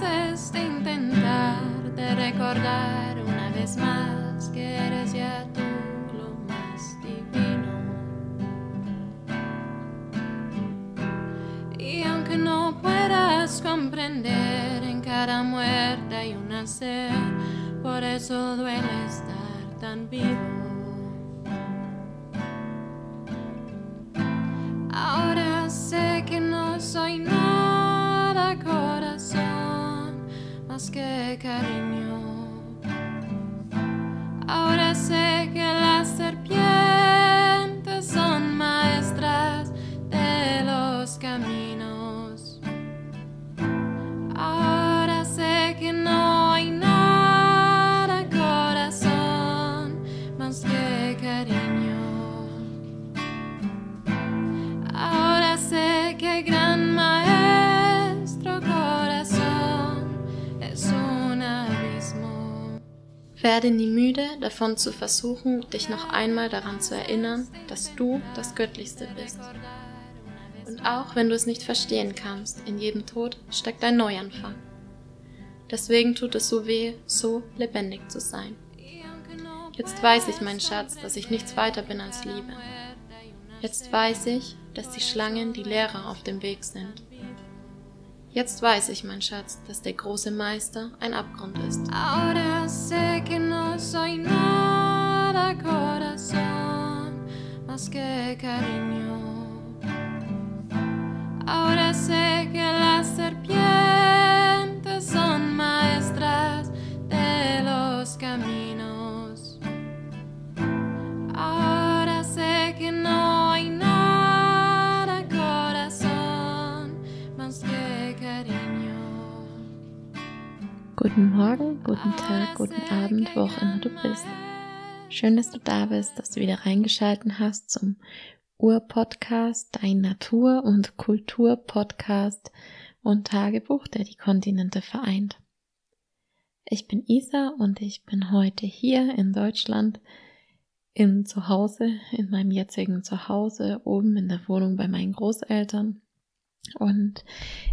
veces de intentar de recordar una vez más que eres ya tú lo más divino. Y aunque no puedas comprender, en cada muerte hay un nacer, por eso duele estar tan vivo. Que cariño. Ahora sé que las Werde nie müde, davon zu versuchen, dich noch einmal daran zu erinnern, dass du das Göttlichste bist. Und auch wenn du es nicht verstehen kannst, in jedem Tod steckt ein Neuanfang. Deswegen tut es so weh, so lebendig zu sein. Jetzt weiß ich, mein Schatz, dass ich nichts weiter bin als Liebe. Jetzt weiß ich, dass die Schlangen die Lehrer auf dem Weg sind. Jetzt weiß ich, mein Schatz, dass der große Meister ein Abgrund ist. Ahora sé que no soy nada corazón más que cariño. Ahora sé que las serpientes son maestras guten Tag, guten Abend, wo auch immer du bist. Schön, dass du da bist, dass du wieder reingeschalten hast zum Ur-Podcast, dein Natur- und Kultur-Podcast und Tagebuch, der die Kontinente vereint. Ich bin Isa und ich bin heute hier in Deutschland im Zuhause, in meinem jetzigen Zuhause, oben in der Wohnung bei meinen Großeltern. Und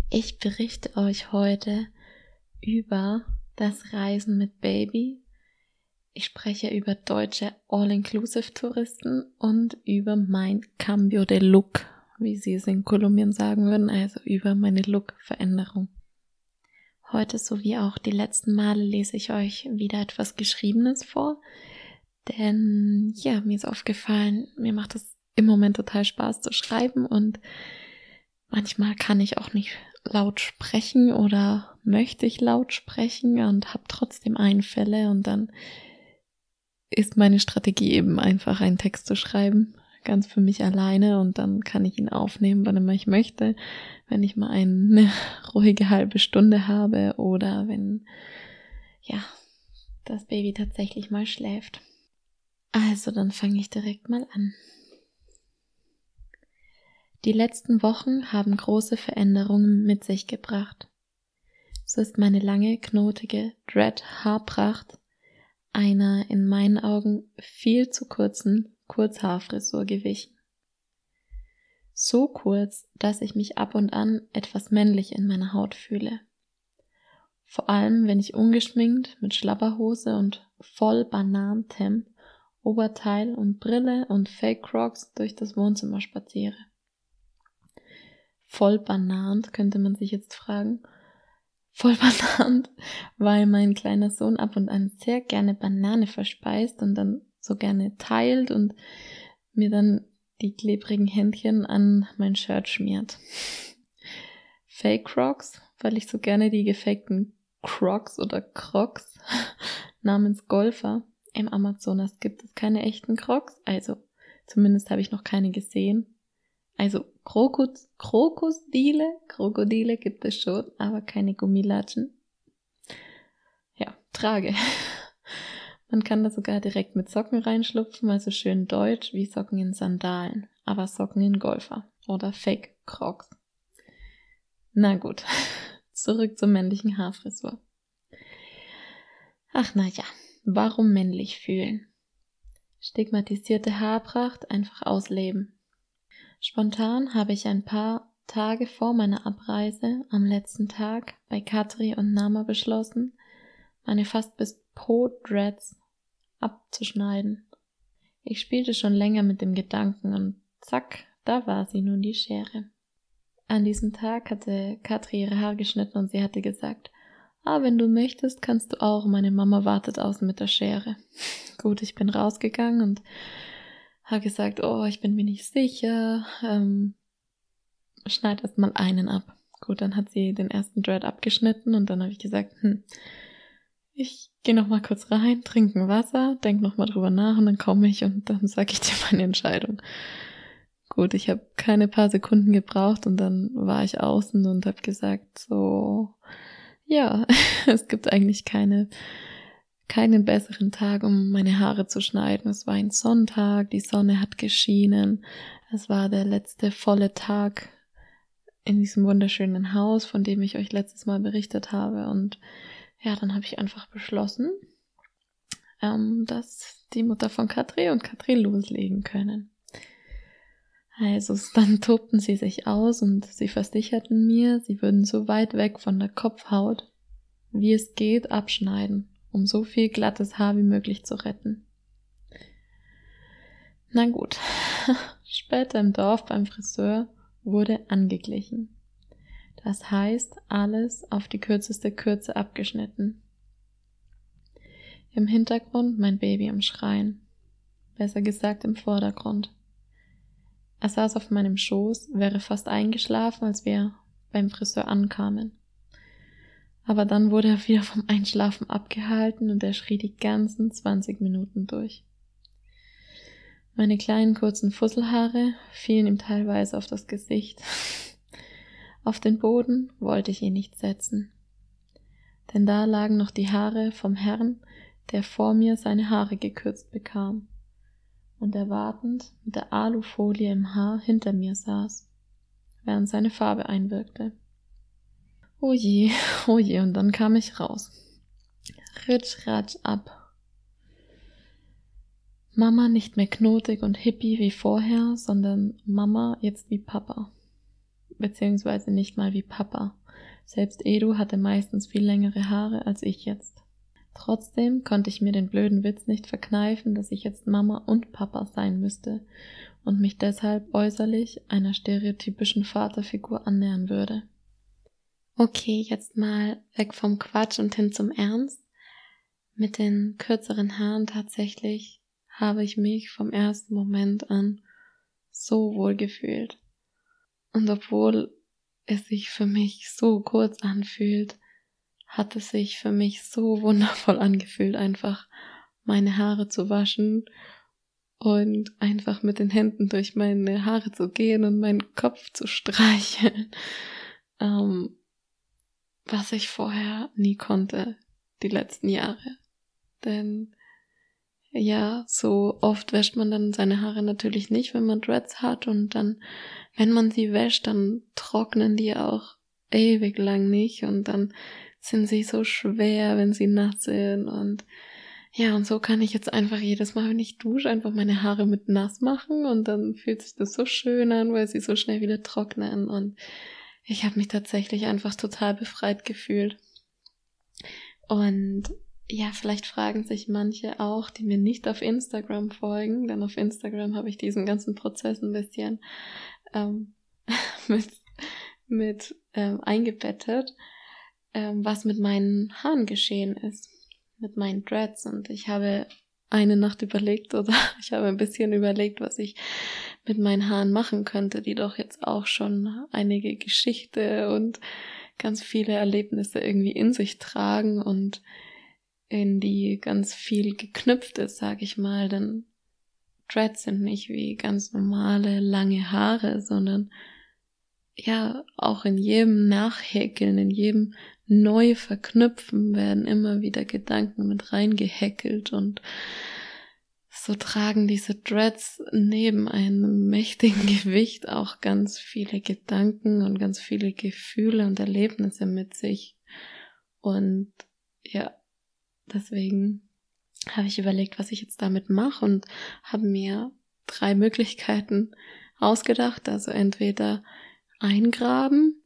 ich berichte euch heute über das Reisen mit Baby. Ich spreche über deutsche All-Inclusive-Touristen und über mein Cambio de Look, wie sie es in Kolumbien sagen würden, also über meine Look-Veränderung. Heute sowie auch die letzten Male lese ich euch wieder etwas Geschriebenes vor, denn ja, mir ist aufgefallen, mir macht es im Moment total Spaß zu schreiben und manchmal kann ich auch nicht laut sprechen oder möchte ich laut sprechen und habe trotzdem Einfälle und dann ist meine Strategie eben einfach einen Text zu schreiben, ganz für mich alleine und dann kann ich ihn aufnehmen, wann immer ich möchte, wenn ich mal eine ruhige halbe Stunde habe oder wenn ja, das Baby tatsächlich mal schläft. Also, dann fange ich direkt mal an. Die letzten Wochen haben große Veränderungen mit sich gebracht. So ist meine lange, knotige Dread-Haarpracht einer in meinen Augen viel zu kurzen Kurzhaarfrisur gewichen. So kurz, dass ich mich ab und an etwas männlich in meiner Haut fühle. Vor allem, wenn ich ungeschminkt mit Schlapperhose und voll Banantem, Oberteil und Brille und Fake Crocs durch das Wohnzimmer spaziere. Voll banant, könnte man sich jetzt fragen. Voll banant, weil mein kleiner Sohn ab und an sehr gerne Banane verspeist und dann so gerne teilt und mir dann die klebrigen Händchen an mein Shirt schmiert. Fake Crocs, weil ich so gerne die gefakten Crocs oder Crocs namens Golfer. Im Amazonas gibt es keine echten Crocs, also zumindest habe ich noch keine gesehen. Also Krokus, Krokusdile, Krokodile gibt es schon, aber keine Gummilatschen. Ja, trage. Man kann da sogar direkt mit Socken reinschlupfen, also schön deutsch wie Socken in Sandalen, aber Socken in Golfer oder Fake Crocs. Na gut, zurück zur männlichen Haarfrisur. Ach na ja, warum männlich fühlen? Stigmatisierte Haarpracht einfach ausleben. Spontan habe ich ein paar Tage vor meiner Abreise am letzten Tag bei Katri und Nama beschlossen, meine fast bis Po-Dreads abzuschneiden. Ich spielte schon länger mit dem Gedanken und zack, da war sie nun die Schere. An diesem Tag hatte Katri ihre Haare geschnitten und sie hatte gesagt, ah, wenn du möchtest, kannst du auch, meine Mama wartet außen mit der Schere. Gut, ich bin rausgegangen und habe gesagt, oh, ich bin mir nicht sicher, ähm, schneid erst mal einen ab. Gut, dann hat sie den ersten Dread abgeschnitten und dann habe ich gesagt, hm, ich gehe noch mal kurz rein, trinke Wasser, denk noch mal drüber nach und dann komme ich und dann sage ich dir meine Entscheidung. Gut, ich habe keine paar Sekunden gebraucht und dann war ich außen und habe gesagt, so, ja, es gibt eigentlich keine keinen besseren Tag, um meine Haare zu schneiden. Es war ein Sonntag, die Sonne hat geschienen. Es war der letzte volle Tag in diesem wunderschönen Haus, von dem ich euch letztes Mal berichtet habe. Und ja, dann habe ich einfach beschlossen, ähm, dass die Mutter von Katri und Katri loslegen können. Also dann tobten sie sich aus und sie versicherten mir, sie würden so weit weg von der Kopfhaut, wie es geht, abschneiden, um so viel glattes Haar wie möglich zu retten. Na gut, später im Dorf beim Friseur wurde angeglichen. Das heißt, alles auf die kürzeste Kürze abgeschnitten. Im Hintergrund mein Baby am Schreien. Besser gesagt im Vordergrund. Er saß auf meinem Schoß, wäre fast eingeschlafen, als wir beim Friseur ankamen. Aber dann wurde er wieder vom Einschlafen abgehalten und er schrie die ganzen 20 Minuten durch. Meine kleinen kurzen Fusselhaare fielen ihm teilweise auf das Gesicht. Auf den Boden wollte ich ihn nicht setzen. Denn da lagen noch die Haare vom Herrn, der vor mir seine Haare gekürzt bekam und erwartend mit der Alufolie im Haar hinter mir saß, während seine Farbe einwirkte. Oh je, oh je, und dann kam ich raus. Ritsch, ratsch ab, Mama nicht mehr knotig und hippie wie vorher, sondern Mama jetzt wie Papa. Beziehungsweise nicht mal wie Papa. Selbst Edu hatte meistens viel längere Haare als ich jetzt. Trotzdem konnte ich mir den blöden Witz nicht verkneifen, dass ich jetzt Mama und Papa sein müsste und mich deshalb äußerlich einer stereotypischen Vaterfigur annähern würde. Okay, jetzt mal weg vom Quatsch und hin zum Ernst. Mit den kürzeren Haaren tatsächlich habe ich mich vom ersten Moment an so wohl gefühlt. Und obwohl es sich für mich so kurz anfühlt, hat es sich für mich so wundervoll angefühlt, einfach meine Haare zu waschen und einfach mit den Händen durch meine Haare zu gehen und meinen Kopf zu streicheln, ähm, was ich vorher nie konnte, die letzten Jahre. Denn ja, so oft wäscht man dann seine Haare natürlich nicht, wenn man Dreads hat und dann, wenn man sie wäscht, dann trocknen die auch ewig lang nicht und dann sind sie so schwer, wenn sie nass sind und ja, und so kann ich jetzt einfach jedes Mal, wenn ich dusche, einfach meine Haare mit nass machen und dann fühlt sich das so schön an, weil sie so schnell wieder trocknen und ich habe mich tatsächlich einfach total befreit gefühlt. Und ja, vielleicht fragen sich manche auch, die mir nicht auf Instagram folgen, denn auf Instagram habe ich diesen ganzen Prozess ein bisschen ähm, mit, mit ähm, eingebettet, ähm, was mit meinen Haaren geschehen ist, mit meinen Dreads. Und ich habe eine Nacht überlegt oder ich habe ein bisschen überlegt, was ich mit meinen Haaren machen könnte, die doch jetzt auch schon einige Geschichte und ganz viele Erlebnisse irgendwie in sich tragen und in die ganz viel geknüpft ist, sag ich mal, denn Dreads sind nicht wie ganz normale lange Haare, sondern ja, auch in jedem Nachhäkeln, in jedem neu verknüpfen werden immer wieder Gedanken mit reingehackelt und so tragen diese Dreads neben einem mächtigen Gewicht auch ganz viele Gedanken und ganz viele Gefühle und Erlebnisse mit sich. Und ja, Deswegen habe ich überlegt, was ich jetzt damit mache und habe mir drei Möglichkeiten ausgedacht. Also entweder eingraben,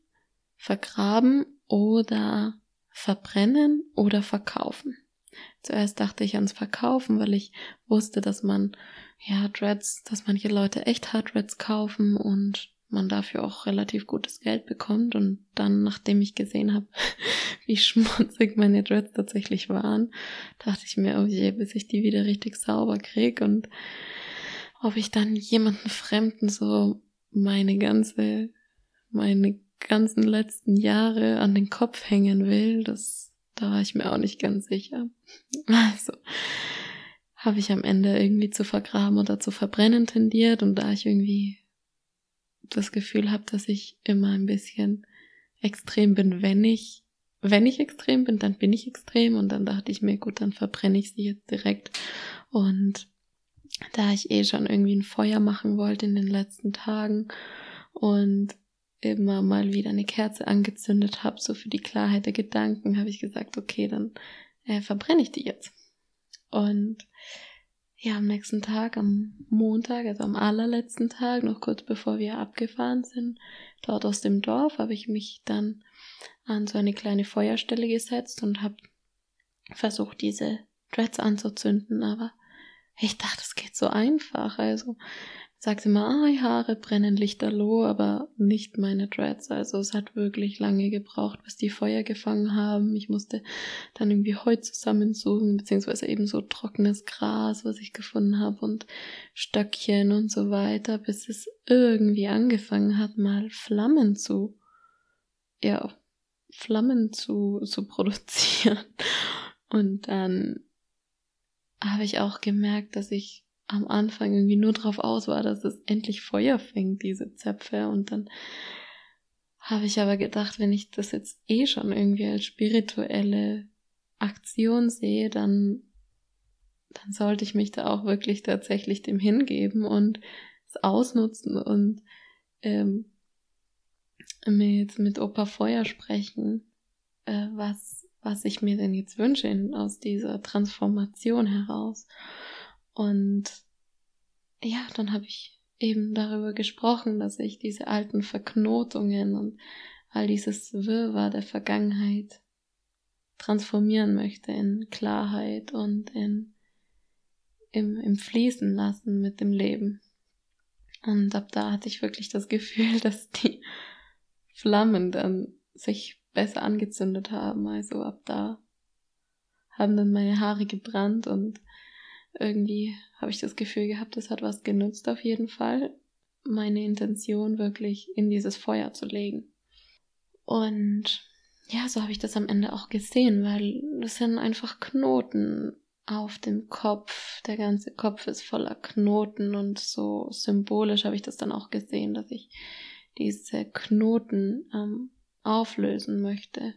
vergraben oder verbrennen oder verkaufen. Zuerst dachte ich ans Verkaufen, weil ich wusste, dass man, ja, Dreads, dass manche Leute echt Hard Dreads kaufen und man dafür auch relativ gutes Geld bekommt. Und dann, nachdem ich gesehen habe, wie schmutzig meine Dreads tatsächlich waren, dachte ich mir, oh je, bis ich die wieder richtig sauber krieg und ob ich dann jemanden Fremden so meine ganze, meine ganzen letzten Jahre an den Kopf hängen will, das, da war ich mir auch nicht ganz sicher. Also, habe ich am Ende irgendwie zu vergraben oder zu verbrennen tendiert. Und da ich irgendwie das Gefühl habe, dass ich immer ein bisschen extrem bin, wenn ich, wenn ich extrem bin, dann bin ich extrem. Und dann dachte ich mir, gut, dann verbrenne ich sie jetzt direkt. Und da ich eh schon irgendwie ein Feuer machen wollte in den letzten Tagen und immer mal wieder eine Kerze angezündet habe, so für die Klarheit der Gedanken, habe ich gesagt, okay, dann äh, verbrenne ich die jetzt. Und ja, am nächsten Tag, am Montag, also am allerletzten Tag, noch kurz bevor wir abgefahren sind, dort aus dem Dorf, habe ich mich dann an so eine kleine Feuerstelle gesetzt und habe versucht, diese Dreads anzuzünden, aber ich dachte, es geht so einfach. Also sagt immer, ah, die Haare brennen lichterloh, aber nicht meine Dreads. Also es hat wirklich lange gebraucht, bis die Feuer gefangen haben. Ich musste dann irgendwie Heu zusammensuchen, beziehungsweise eben so trockenes Gras, was ich gefunden habe und Stöckchen und so weiter, bis es irgendwie angefangen hat, mal Flammen zu, ja, Flammen zu, zu produzieren. Und dann habe ich auch gemerkt, dass ich am Anfang irgendwie nur drauf aus war, dass es endlich Feuer fängt, diese Zöpfe. Und dann habe ich aber gedacht, wenn ich das jetzt eh schon irgendwie als spirituelle Aktion sehe, dann, dann sollte ich mich da auch wirklich tatsächlich dem hingeben und es ausnutzen und ähm, mit, mit Opa Feuer sprechen, äh, was, was ich mir denn jetzt wünsche aus dieser Transformation heraus. Und ja, dann habe ich eben darüber gesprochen, dass ich diese alten Verknotungen und all dieses Wirrwarr der Vergangenheit transformieren möchte in Klarheit und in im, im Fließen lassen mit dem Leben. Und ab da hatte ich wirklich das Gefühl, dass die Flammen dann sich besser angezündet haben. Also ab da haben dann meine Haare gebrannt und irgendwie habe ich das Gefühl gehabt, es hat was genutzt auf jeden Fall, meine Intention wirklich in dieses Feuer zu legen. Und ja, so habe ich das am Ende auch gesehen, weil es sind einfach Knoten auf dem Kopf. Der ganze Kopf ist voller Knoten und so symbolisch habe ich das dann auch gesehen, dass ich diese Knoten ähm, auflösen möchte.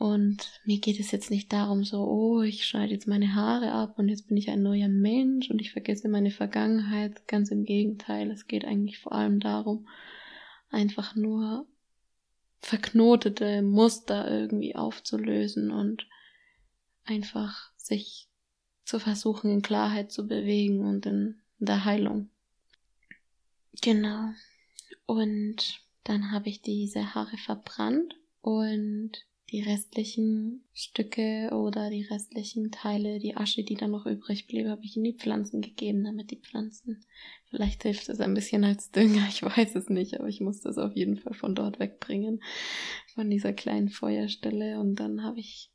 Und mir geht es jetzt nicht darum, so, oh, ich schneide jetzt meine Haare ab und jetzt bin ich ein neuer Mensch und ich vergesse meine Vergangenheit. Ganz im Gegenteil, es geht eigentlich vor allem darum, einfach nur verknotete Muster irgendwie aufzulösen und einfach sich zu versuchen, in Klarheit zu bewegen und in der Heilung. Genau. Und dann habe ich diese Haare verbrannt und die restlichen Stücke oder die restlichen Teile, die Asche, die dann noch übrig blieb, habe ich in die Pflanzen gegeben, damit die Pflanzen, vielleicht hilft es ein bisschen als Dünger, ich weiß es nicht, aber ich musste es auf jeden Fall von dort wegbringen, von dieser kleinen Feuerstelle und dann habe ich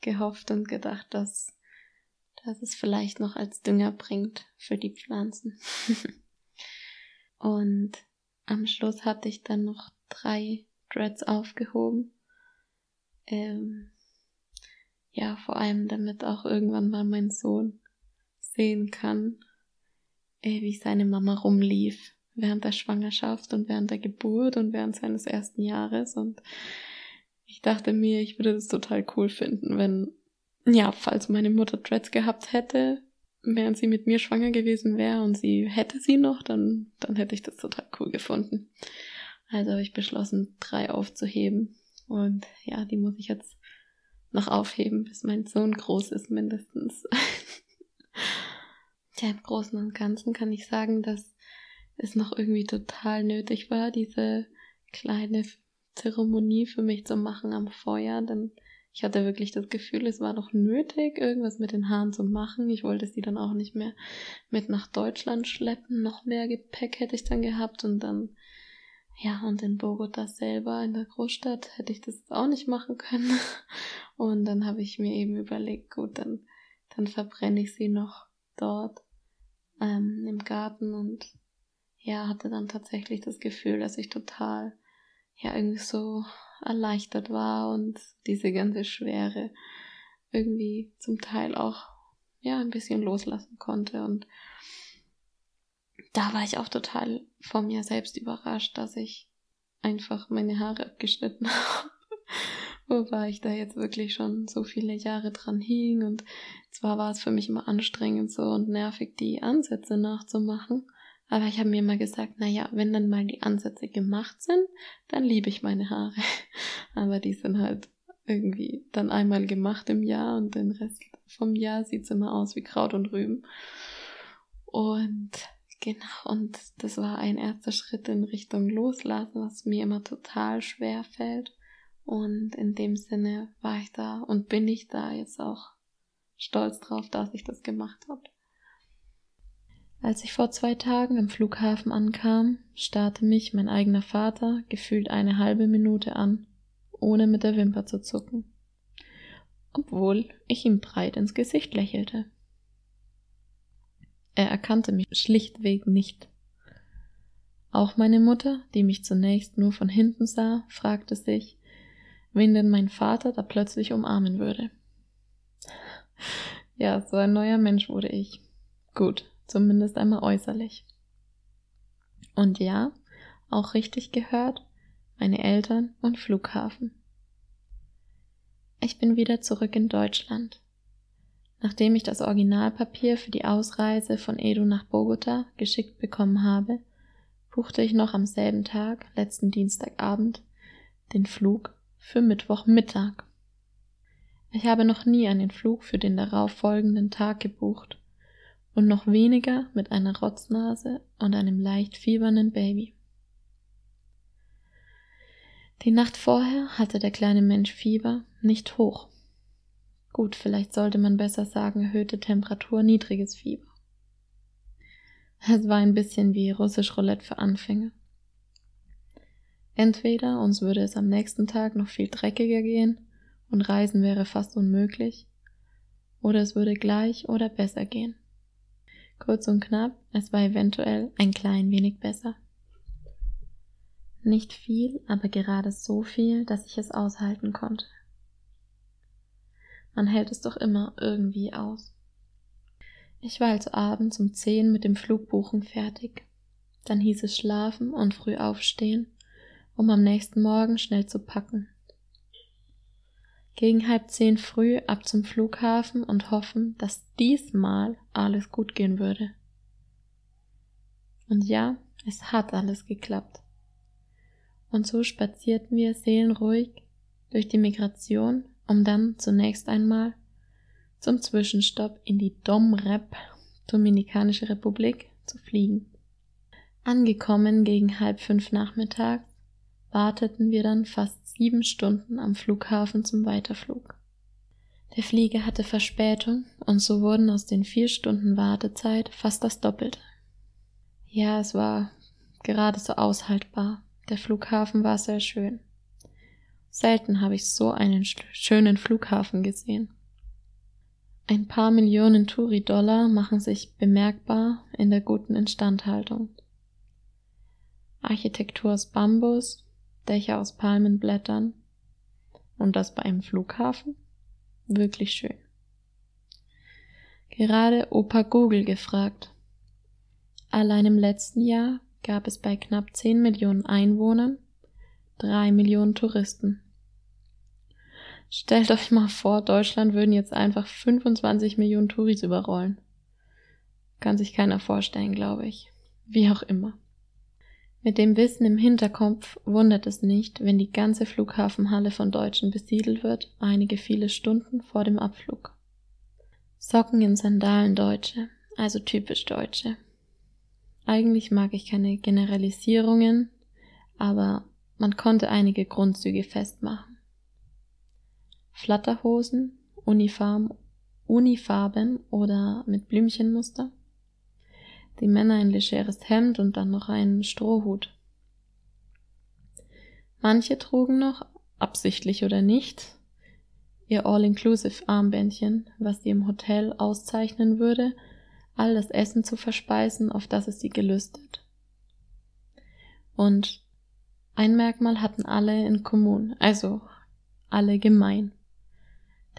gehofft und gedacht, dass, dass es vielleicht noch als Dünger bringt für die Pflanzen. und am Schluss hatte ich dann noch drei Dreads aufgehoben ähm, ja, vor allem damit auch irgendwann mal mein Sohn sehen kann, äh, wie seine Mama rumlief während der Schwangerschaft und während der Geburt und während seines ersten Jahres und ich dachte mir, ich würde das total cool finden, wenn, ja, falls meine Mutter Dreads gehabt hätte, während sie mit mir schwanger gewesen wäre und sie hätte sie noch, dann, dann hätte ich das total cool gefunden. Also habe ich beschlossen, drei aufzuheben. Und ja, die muss ich jetzt noch aufheben, bis mein Sohn groß ist, mindestens. Tja, im Großen und Ganzen kann ich sagen, dass es noch irgendwie total nötig war, diese kleine Zeremonie für mich zu machen am Feuer, denn ich hatte wirklich das Gefühl, es war doch nötig, irgendwas mit den Haaren zu machen. Ich wollte sie dann auch nicht mehr mit nach Deutschland schleppen. Noch mehr Gepäck hätte ich dann gehabt und dann, ja, und in Bogota selber, in der Großstadt, hätte ich das auch nicht machen können. Und dann habe ich mir eben überlegt, gut, dann, dann verbrenne ich sie noch dort ähm, im Garten und ja, hatte dann tatsächlich das Gefühl, dass ich total ja irgendwie so erleichtert war und diese ganze Schwere irgendwie zum Teil auch ja ein bisschen loslassen konnte und da war ich auch total von mir selbst überrascht, dass ich einfach meine Haare abgeschnitten habe. Wobei ich da jetzt wirklich schon so viele Jahre dran hing und zwar war es für mich immer anstrengend so und nervig, die Ansätze nachzumachen. Aber ich habe mir immer gesagt, naja, wenn dann mal die Ansätze gemacht sind, dann liebe ich meine Haare. Aber die sind halt irgendwie dann einmal gemacht im Jahr und den Rest vom Jahr sieht's immer aus wie Kraut und Rüben. Und genau, und das war ein erster Schritt in Richtung Loslassen, was mir immer total schwer fällt. Und in dem Sinne war ich da und bin ich da jetzt auch stolz drauf, dass ich das gemacht habe. Als ich vor zwei Tagen am Flughafen ankam, starrte mich mein eigener Vater gefühlt eine halbe Minute an, ohne mit der Wimper zu zucken, obwohl ich ihm breit ins Gesicht lächelte. Er erkannte mich schlichtweg nicht. Auch meine Mutter, die mich zunächst nur von hinten sah, fragte sich, wen denn mein Vater da plötzlich umarmen würde. Ja, so ein neuer Mensch wurde ich. Gut, zumindest einmal äußerlich. Und ja, auch richtig gehört, meine Eltern und Flughafen. Ich bin wieder zurück in Deutschland. Nachdem ich das Originalpapier für die Ausreise von Edo nach Bogota geschickt bekommen habe, buchte ich noch am selben Tag, letzten Dienstagabend, den Flug für Mittwochmittag. Ich habe noch nie einen Flug für den darauf folgenden Tag gebucht und noch weniger mit einer Rotznase und einem leicht fiebernden Baby. Die Nacht vorher hatte der kleine Mensch Fieber nicht hoch. Gut, vielleicht sollte man besser sagen erhöhte Temperatur, niedriges Fieber. Es war ein bisschen wie russisch Roulette für Anfänger. Entweder uns würde es am nächsten Tag noch viel dreckiger gehen und Reisen wäre fast unmöglich, oder es würde gleich oder besser gehen. Kurz und knapp, es war eventuell ein klein wenig besser. Nicht viel, aber gerade so viel, dass ich es aushalten konnte. Man hält es doch immer irgendwie aus. Ich war also abends um zehn mit dem Flugbuchen fertig. Dann hieß es schlafen und früh aufstehen, um am nächsten Morgen schnell zu packen. Gegen halb zehn früh ab zum Flughafen und hoffen, dass diesmal alles gut gehen würde. Und ja, es hat alles geklappt. Und so spazierten wir seelenruhig durch die Migration, um dann zunächst einmal zum Zwischenstopp in die Domrep, Dominikanische Republik, zu fliegen. Angekommen gegen halb fünf nachmittags warteten wir dann fast sieben Stunden am Flughafen zum Weiterflug. Der Flieger hatte Verspätung und so wurden aus den vier Stunden Wartezeit fast das Doppelte. Ja, es war gerade so aushaltbar. Der Flughafen war sehr schön. Selten habe ich so einen schönen Flughafen gesehen. Ein paar Millionen Touri-Dollar machen sich bemerkbar in der guten Instandhaltung. Architektur aus Bambus, Dächer aus Palmenblättern und das bei einem Flughafen? Wirklich schön. Gerade Opa Google gefragt. Allein im letzten Jahr gab es bei knapp 10 Millionen Einwohnern drei Millionen Touristen. Stellt euch mal vor, Deutschland würden jetzt einfach 25 Millionen Touris überrollen. Kann sich keiner vorstellen, glaube ich. Wie auch immer. Mit dem Wissen im Hinterkopf wundert es nicht, wenn die ganze Flughafenhalle von Deutschen besiedelt wird, einige viele Stunden vor dem Abflug. Socken in Sandalen Deutsche, also typisch Deutsche. Eigentlich mag ich keine Generalisierungen, aber man konnte einige Grundzüge festmachen. Flatterhosen, Uniform, Unifarben oder mit Blümchenmuster. Die Männer ein legeres Hemd und dann noch einen Strohhut. Manche trugen noch, absichtlich oder nicht, ihr All-Inclusive Armbändchen, was sie im Hotel auszeichnen würde, all das Essen zu verspeisen, auf das es sie gelüstet. Und ein Merkmal hatten alle in kommun, also alle gemein.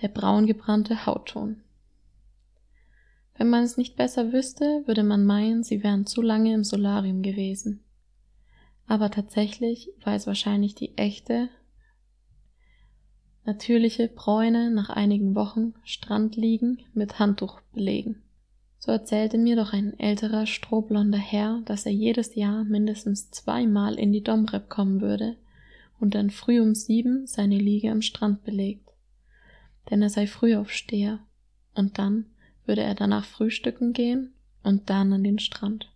Der braungebrannte Hautton. Wenn man es nicht besser wüsste, würde man meinen, sie wären zu lange im Solarium gewesen. Aber tatsächlich war es wahrscheinlich die echte, natürliche Bräune nach einigen Wochen Strandliegen mit Handtuch belegen. So erzählte mir doch ein älterer, strohblonder Herr, dass er jedes Jahr mindestens zweimal in die Domrep kommen würde und dann früh um sieben seine Liege am Strand belegt. Denn er sei Frühaufsteher. Und dann würde er danach frühstücken gehen und dann an den Strand.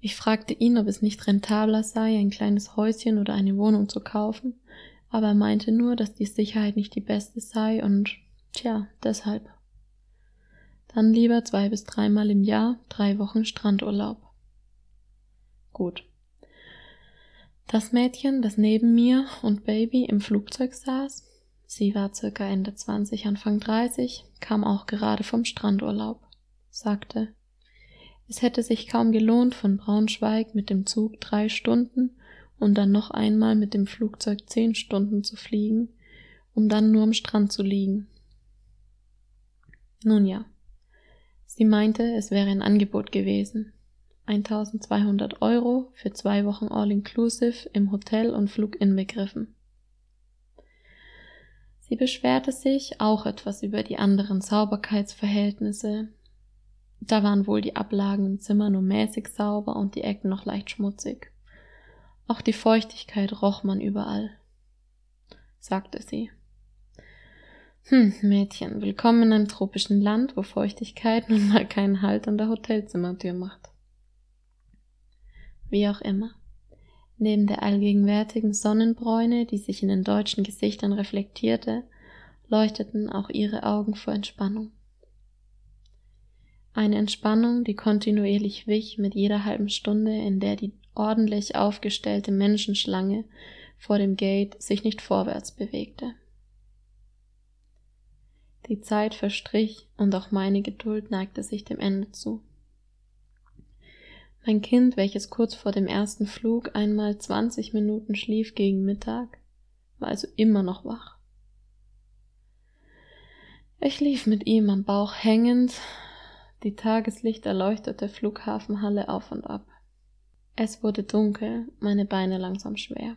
Ich fragte ihn, ob es nicht rentabler sei, ein kleines Häuschen oder eine Wohnung zu kaufen, aber er meinte nur, dass die Sicherheit nicht die beste sei und tja, deshalb. Dann lieber zwei bis dreimal im Jahr drei Wochen Strandurlaub. Gut. Das Mädchen, das neben mir und Baby im Flugzeug saß, sie war circa Ende 20, Anfang 30, kam auch gerade vom Strandurlaub, sagte, es hätte sich kaum gelohnt, von Braunschweig mit dem Zug drei Stunden und dann noch einmal mit dem Flugzeug zehn Stunden zu fliegen, um dann nur am Strand zu liegen. Nun ja, Sie meinte, es wäre ein Angebot gewesen. 1200 Euro für zwei Wochen All-Inclusive im Hotel und Flug inbegriffen. Sie beschwerte sich auch etwas über die anderen Sauberkeitsverhältnisse. Da waren wohl die Ablagen im Zimmer nur mäßig sauber und die Ecken noch leicht schmutzig. Auch die Feuchtigkeit roch man überall, sagte sie. Hm, Mädchen, willkommen in einem tropischen Land, wo Feuchtigkeit nun mal keinen Halt an der Hotelzimmertür macht. Wie auch immer. Neben der allgegenwärtigen Sonnenbräune, die sich in den deutschen Gesichtern reflektierte, leuchteten auch ihre Augen vor Entspannung. Eine Entspannung, die kontinuierlich wich mit jeder halben Stunde, in der die ordentlich aufgestellte Menschenschlange vor dem Gate sich nicht vorwärts bewegte. Die Zeit verstrich und auch meine Geduld neigte sich dem Ende zu. Mein Kind, welches kurz vor dem ersten Flug einmal zwanzig Minuten schlief gegen Mittag, war also immer noch wach. Ich lief mit ihm am Bauch hängend, die tageslichterleuchtete Flughafenhalle auf und ab. Es wurde dunkel, meine Beine langsam schwer.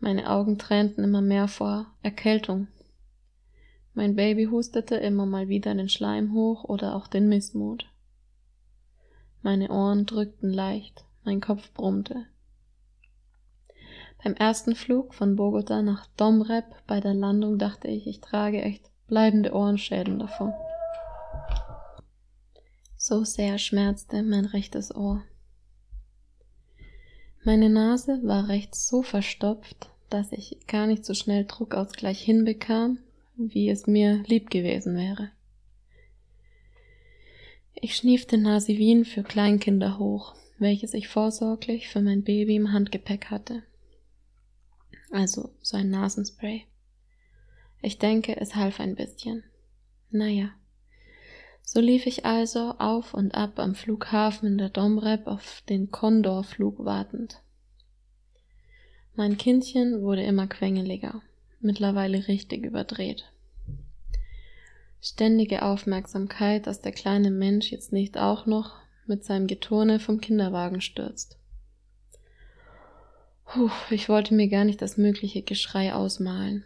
Meine Augen tränten immer mehr vor Erkältung mein Baby hustete immer mal wieder den Schleim hoch oder auch den Missmut. Meine Ohren drückten leicht, mein Kopf brummte. Beim ersten Flug von Bogota nach Domrep bei der Landung dachte ich, ich trage echt bleibende Ohrenschäden davon. So sehr schmerzte mein rechtes Ohr. Meine Nase war rechts so verstopft, dass ich gar nicht so schnell Druckausgleich hinbekam wie es mir lieb gewesen wäre. Ich schniefte Nasivin für Kleinkinder hoch, welches ich vorsorglich für mein Baby im Handgepäck hatte. Also so ein Nasenspray. Ich denke, es half ein bisschen. Naja. So lief ich also auf und ab am Flughafen in der Domrep auf den Condor-Flug wartend. Mein Kindchen wurde immer quengeliger mittlerweile richtig überdreht. Ständige Aufmerksamkeit, dass der kleine Mensch jetzt nicht auch noch mit seinem Geturne vom Kinderwagen stürzt. Puh, ich wollte mir gar nicht das mögliche Geschrei ausmalen.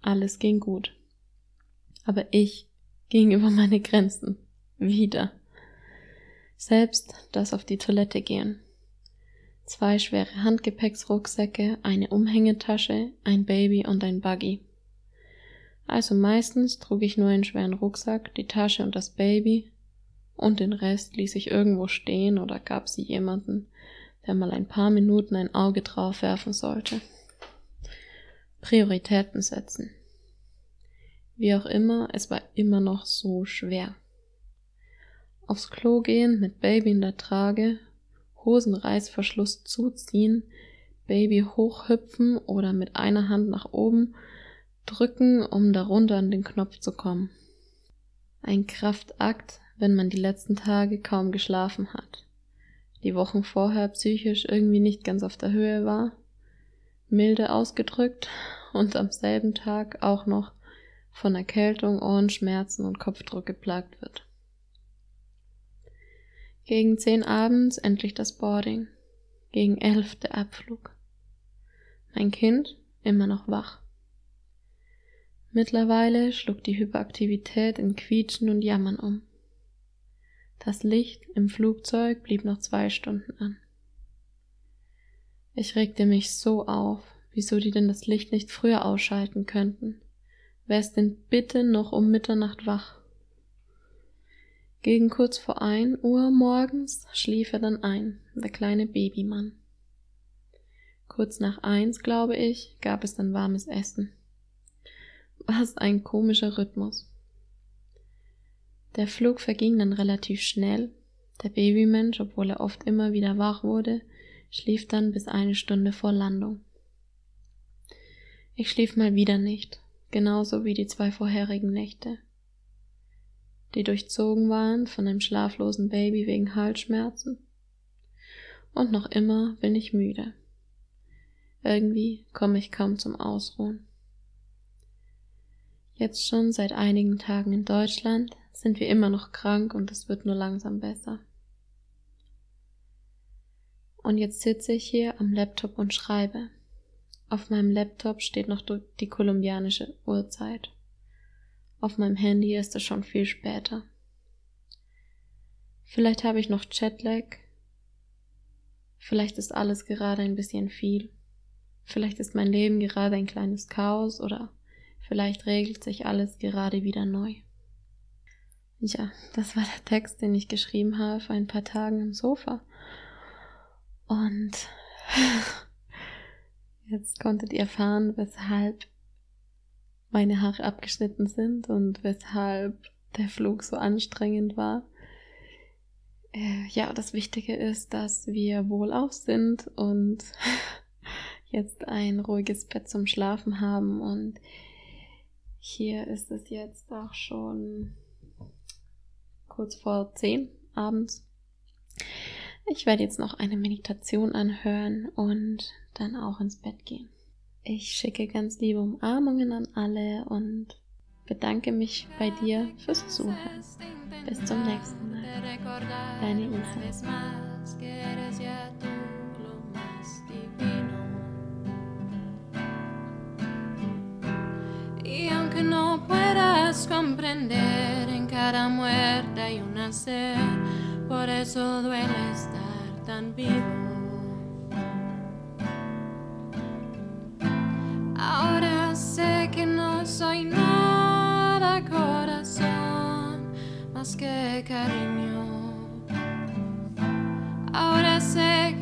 Alles ging gut. Aber ich ging über meine Grenzen. Wieder. Selbst das auf die Toilette gehen zwei schwere Handgepäcksrucksäcke, eine Umhängetasche, ein Baby und ein Buggy. Also meistens trug ich nur einen schweren Rucksack, die Tasche und das Baby, und den Rest ließ ich irgendwo stehen oder gab sie jemanden, der mal ein paar Minuten ein Auge drauf werfen sollte. Prioritäten setzen. Wie auch immer, es war immer noch so schwer. Aufs Klo gehen, mit Baby in der Trage, Hosenreißverschluss zuziehen, Baby hochhüpfen oder mit einer Hand nach oben drücken, um darunter an den Knopf zu kommen. Ein Kraftakt, wenn man die letzten Tage kaum geschlafen hat, die Wochen vorher psychisch irgendwie nicht ganz auf der Höhe war, milde ausgedrückt und am selben Tag auch noch von Erkältung, Ohrenschmerzen und Kopfdruck geplagt wird. Gegen zehn abends endlich das Boarding, gegen elf der Abflug. Mein Kind immer noch wach. Mittlerweile schlug die Hyperaktivität in Quietschen und Jammern um. Das Licht im Flugzeug blieb noch zwei Stunden an. Ich regte mich so auf, wieso die denn das Licht nicht früher ausschalten könnten. Wer ist denn bitte noch um Mitternacht wach? Gegen kurz vor ein Uhr morgens schlief er dann ein, der kleine Babymann. Kurz nach eins, glaube ich, gab es dann warmes Essen. Was ein komischer Rhythmus. Der Flug verging dann relativ schnell. Der Babymensch, obwohl er oft immer wieder wach wurde, schlief dann bis eine Stunde vor Landung. Ich schlief mal wieder nicht, genauso wie die zwei vorherigen Nächte, die durchzogen waren von einem schlaflosen Baby wegen Halsschmerzen. Und noch immer bin ich müde. Irgendwie komme ich kaum zum Ausruhen. Jetzt schon seit einigen Tagen in Deutschland sind wir immer noch krank und es wird nur langsam besser. Und jetzt sitze ich hier am Laptop und schreibe. Auf meinem Laptop steht noch die kolumbianische Uhrzeit. Auf meinem Handy ist es schon viel später. Vielleicht habe ich noch Jetlag. Vielleicht ist alles gerade ein bisschen viel. Vielleicht ist mein Leben gerade ein kleines Chaos oder vielleicht regelt sich alles gerade wieder neu. Ja, das war der Text, den ich geschrieben habe vor ein paar Tagen im Sofa. Und jetzt konntet ihr erfahren, weshalb meine Haare abgeschnitten sind und weshalb der Flug so anstrengend war. Äh, ja, das Wichtige ist, dass wir wohlauf sind und jetzt ein ruhiges Bett zum Schlafen haben und hier ist es jetzt auch schon kurz vor zehn abends. Ich werde jetzt noch eine Meditation anhören und dann auch ins Bett gehen. Ich schicke ganz liebe Umarmungen an alle und bedanke mich bei dir fürs Zuhören. Bis zum nächsten Mal. Deine Isa. comprender en cada muerte hay un nacer, por eso duele estar tan vivo. Soy nada corazón, más que cariño. Ahora sé